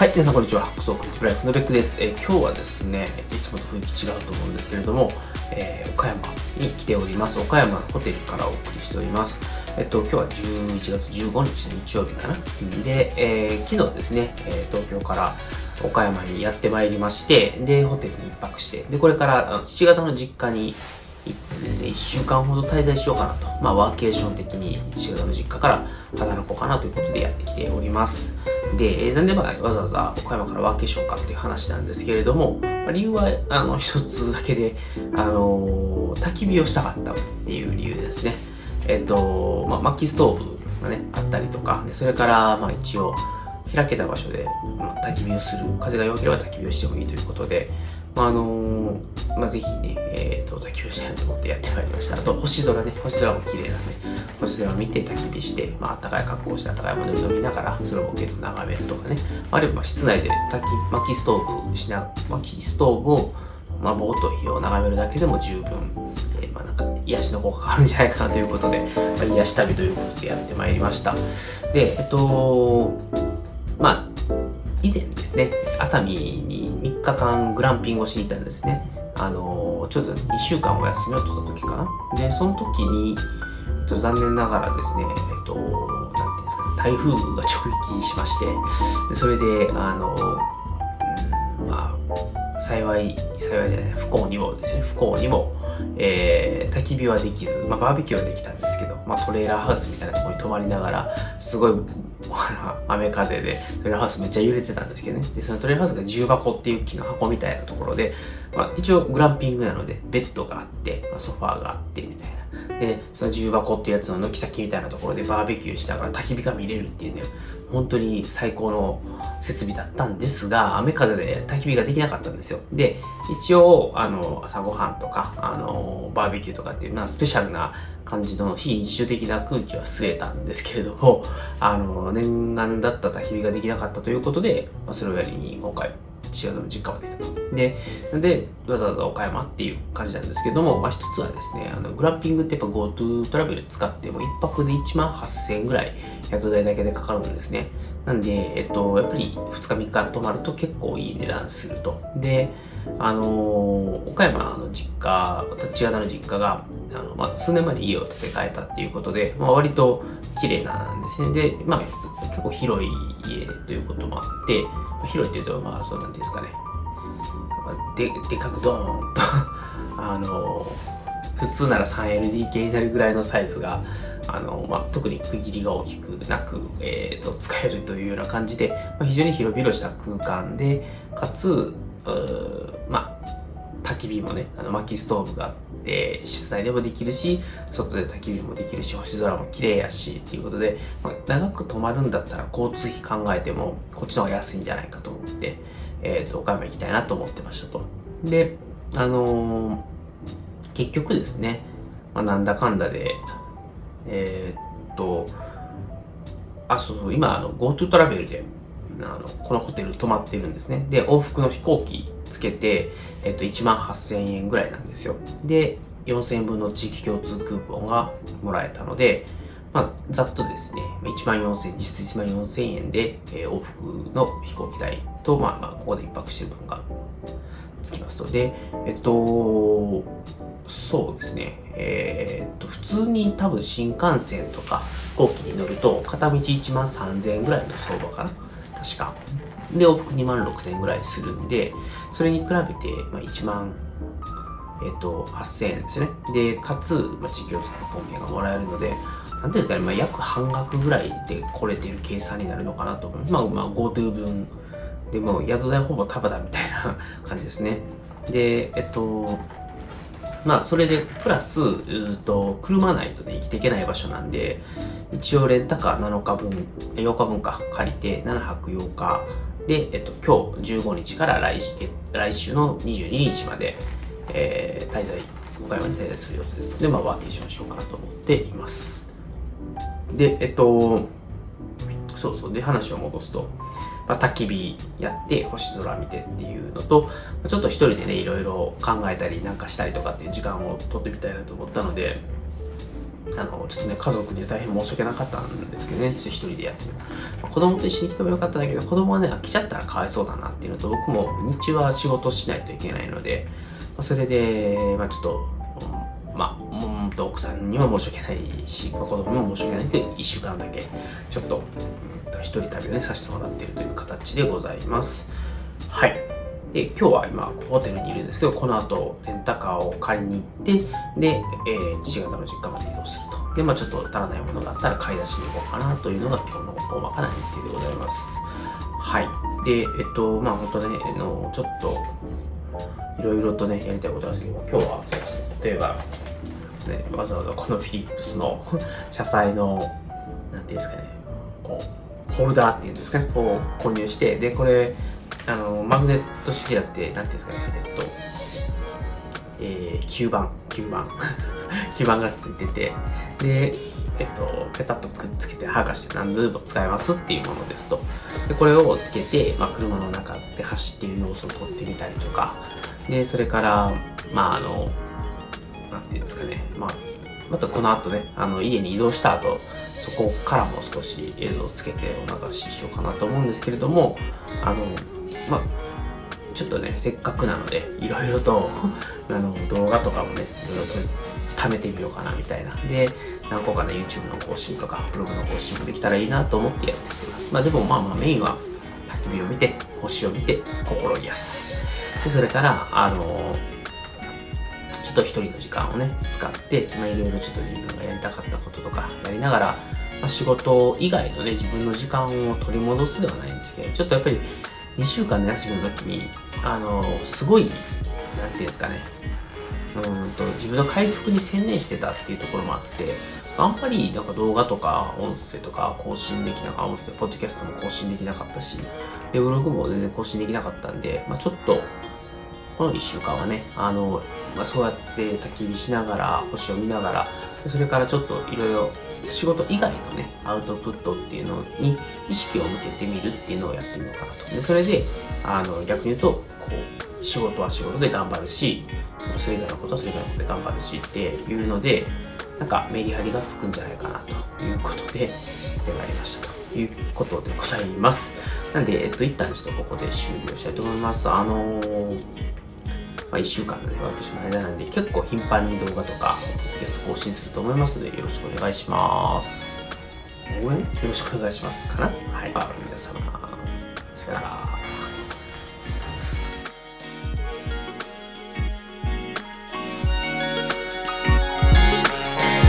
はい、皆さんこんにちは。ハックソークリップライフのベックです。えー、今日はですね、いつもと雰囲気違うと思うんですけれども、えー、岡山に来ております。岡山のホテルからお送りしております。えっと、今日は11月15日の日曜日かな。で、えー、昨日ですね、え東京から岡山にやってまいりまして、で、ホテルに一泊して、で、これからあの父方の実家に行ってですね、1週間ほど滞在しようかなと。まあ、ワーケーション的に父方の実家から働こうかなということでやってきております。で、なんでまわざわざ岡山からワーケーションかっていう話なんですけれども、理由はあの一つだけで、あの焚き火をしたかったっていう理由ですね。えっと、まあ、薪ストーブがね、あったりとか、それから、まあ一応、開けた場所で、まあ、焚き火をする、風が良ければ焚き火をしてもいいということで、まあ、あのー、まあ、ぜひね、えっ、ー、と、焚き火をしたいなと思ってやってまいりました。あと、星空ね、星空も綺麗なんで、星空を見て焚き火して、まあ、暖かい格好をして暖かいものを飲みながら、それをボケと眺めるとかね、あるいは室内で焚き、薪ストーブしな、薪ストーブを、まあ、ぼーっと火を眺めるだけでも十分、えー、まあ、なんか、癒しの効果があるんじゃないかなということで、まあ、癒し旅ということでやってまいりました。で、えっと、まあ、以前ですね、熱海に3日間グランピングをしに行ったんですね。あのちょっと2週間お休みを取った時かな。で、その時に、残念ながらですね、えっと、なんていうんですかね、台風が直撃しまして、でそれで、あの、うん、まあ、幸い、幸いじゃない、不幸にもですね、不幸にも、えー、焚き火はできず、まあ、バーベキューはできたんですけど、まあ、トレーラーハウスみたいなところに泊まりながら、すごい 雨風でトレーラーハウスめっちゃ揺れてたんですけどね。で、そのトレーラーハウスが重箱っていう木の箱みたいなところで、まあ、一応グランピングなので、ベッドがあって、まあ、ソファーがあって、みたいな。で、その重箱ってやつの軒先みたいなところでバーベキューしながら焚き火が見れるっていうね、本当に最高の設備だったんですが、雨風で焚き火ができなかったんですよ。で、一応、あの、朝ごはんとか、あの、バーベキューとかっていうのはスペシャルな感じの非日常的な空気は吸えたんですけれども、あの、念願だった焚き火ができなかったということで、まあ、それをやりに今回、父親の実家まで行ったと。で、で、わざわざ岡山っていう感じなんですけども、まあ一つはですね、あの、グランピングってやっぱ GoTo トラベル使っても1泊で1万8000円ぐらい宿代だけでかかるんですね。なんで、えっと、やっぱり2日3日泊まると結構いい値段すると。で、あのー、岡山の実家、千形の実家が、あの、まあ、数年前に家を建て替えたっていうことで、まあ、割と綺麗なんですね。で、まあ、結構広い家ということもあって、まあ、広いっていうと、まあ、そうなんですかね。で、でかくドーンと あのー、普通なら 3LDK になるぐらいのサイズが、あの、まあ、特に区切りが大きくなく、え、ー、と、使えるというような感じで、まあ、非常に広々した空間で、かつ、まあ、焚き火もね、あの薪ストーブがあって、室内でもできるし、外で焚き火もできるし、星空も綺麗やし、っていうことで、まあ、長く泊まるんだったら交通費考えても、こっちの方が安いんじゃないかと思って、えっ、ー、と、岡山行きたいなと思ってましたと。で、あのー、結局ですね、まあ、なんだかんだで、えー、っと、あ、そうそう、今、あの、GoTo トラベルで、あのこのホテル泊まってるんですね。で、往復の飛行機つけて、えっと、1万8000円ぐらいなんですよ。で、4000円分の地域共通クーポンがもらえたので、まあ、ざっとですね、1万4000、実質1万4000円で、えー、往復の飛行機代と、まあまあ、ここで一泊してる分がつきますと。で、えっと、そうですね、えー、っと、普通に多分新幹線とか飛行機に乗ると、片道1万3000円ぐらいの相場かな。確か。で、往復2万6千円ぐらいするんで、それに比べて、まあ、1万、えっ、と、8000円ですね。で、かつ、まあ、地域予測ポンがもらえるので、なんていうんですかね、まあ、約半額ぐらいで来れてる計算になるのかなと思いま。あ、まあ、GoTo 分でも、宿代ほぼタダだみたいな感じですね。で、えっと、まあ、それで、プラス、うと、車ないとね、生きていけない場所なんで、一応レンタカー7日分、8日分か、借りて、7泊8日。で、えっと、今日15日から来来週の22日まで、えー、滞在、岡山に滞在する予定です。ので、まあ、ワーケーションしようかなと思っています。で、えっと、そうそう、で、話を戻すと、まあ、焚き火やって星空見てっていうのと、ちょっと一人でね、いろいろ考えたりなんかしたりとかっていう時間を取ってみたいなと思ったので、あの、ちょっとね、家族には大変申し訳なかったんですけどね、一人でやってる。子供と一緒に来てもよかったんだけど、子供はね、飽きちゃったらかわいそうだなっていうのと、僕も日中は仕事しないといけないので、まあ、それで、まあちょっと、まあ、うんと奥さんには申し訳ないし、まあ、子供にも申し訳ないんで、1週間だけ、ちょっと、うんと、一人旅をね、させてもらっているという形でございます。はい。で、今日は今、ホテルにいるんですけど、この後、レンタカーを借りに行って、で、えー、父方の実家まで移動すると。で、まあちょっと足らないものがあったら買い出しに行こうかなというのが今日の大まかな日程でございます。はい。で、えっと、まあ本当ね、あの、ちょっと、いろいろとね、やりたいことなんですけど、今日は、例えば、ね、わざわざこのフィリップスの 車載の、なんていうんですかね、こう、ホルダーっていうんですかね、こう購入して、で、これ、あの、マグネット式じゃなくて、なんていうんですかね、えっと、えー、吸盤、吸盤、吸盤がついてて、で、えっと、ペタッとくっつけて剥がして何度でも使えますっていうものですと。で、これをつけて、まあ、車の中で走っている様子を撮ってみたりとか、で、それから、まあ、あの、なんていうんですかね、まあ、またこの後ね、あの、家に移動した後、そこからも少し映像をつけてお流ししようかなと思うんですけれども、あの、まあ、ちょっとね、せっかくなので、いろいろと あの、動画とかもね、いろいろと貯めてみようかなみたいな。で、何個かね、YouTube の更新とか、ブログの更新もできたらいいなと思ってやってます。まあでもまあまあメインは、焚き火を見て、星を見て、心癒す。で、それから、あのちょっと一人の時間をね、使って、まあいろいろちょっと自分がやりたかったこととかやりながら、まあ、仕事以外のね、自分の時間を取り戻すではないんですけど、ちょっとやっぱり2週間の休みの時に、あの、すごい、なんていうんですかね、うんと自分の回復に専念してたっていうところもあって、あんまりなんか動画とか音声とか更新できなかった、音声、ポッドキャストも更新できなかったし、で、ブログも全然更新できなかったんで、まあちょっと、この1週間はね、あの、まあ、そうやって焚き火しながら、星を見ながら、それからちょっといろいろ仕事以外のね、アウトプットっていうのに意識を向けてみるっていうのをやってみようかなと。で、それで、あの、逆に言うと、こう、仕事は仕事で頑張るし、それ以外のことはそれ以外のことで頑張るしっていうので、なんかメリハリがつくんじゃないかなということで、手がありましたということでございます。なんで、えっと、一旦ちょっとここで終了したいと思います。あのーまあ、1週間のね、私の間なんで、結構頻繁に動画とか、ゲスト更新すると思いますので、よろしくお願いします。応援？よろしくお願いします。かな？はい。皆様、さよなら。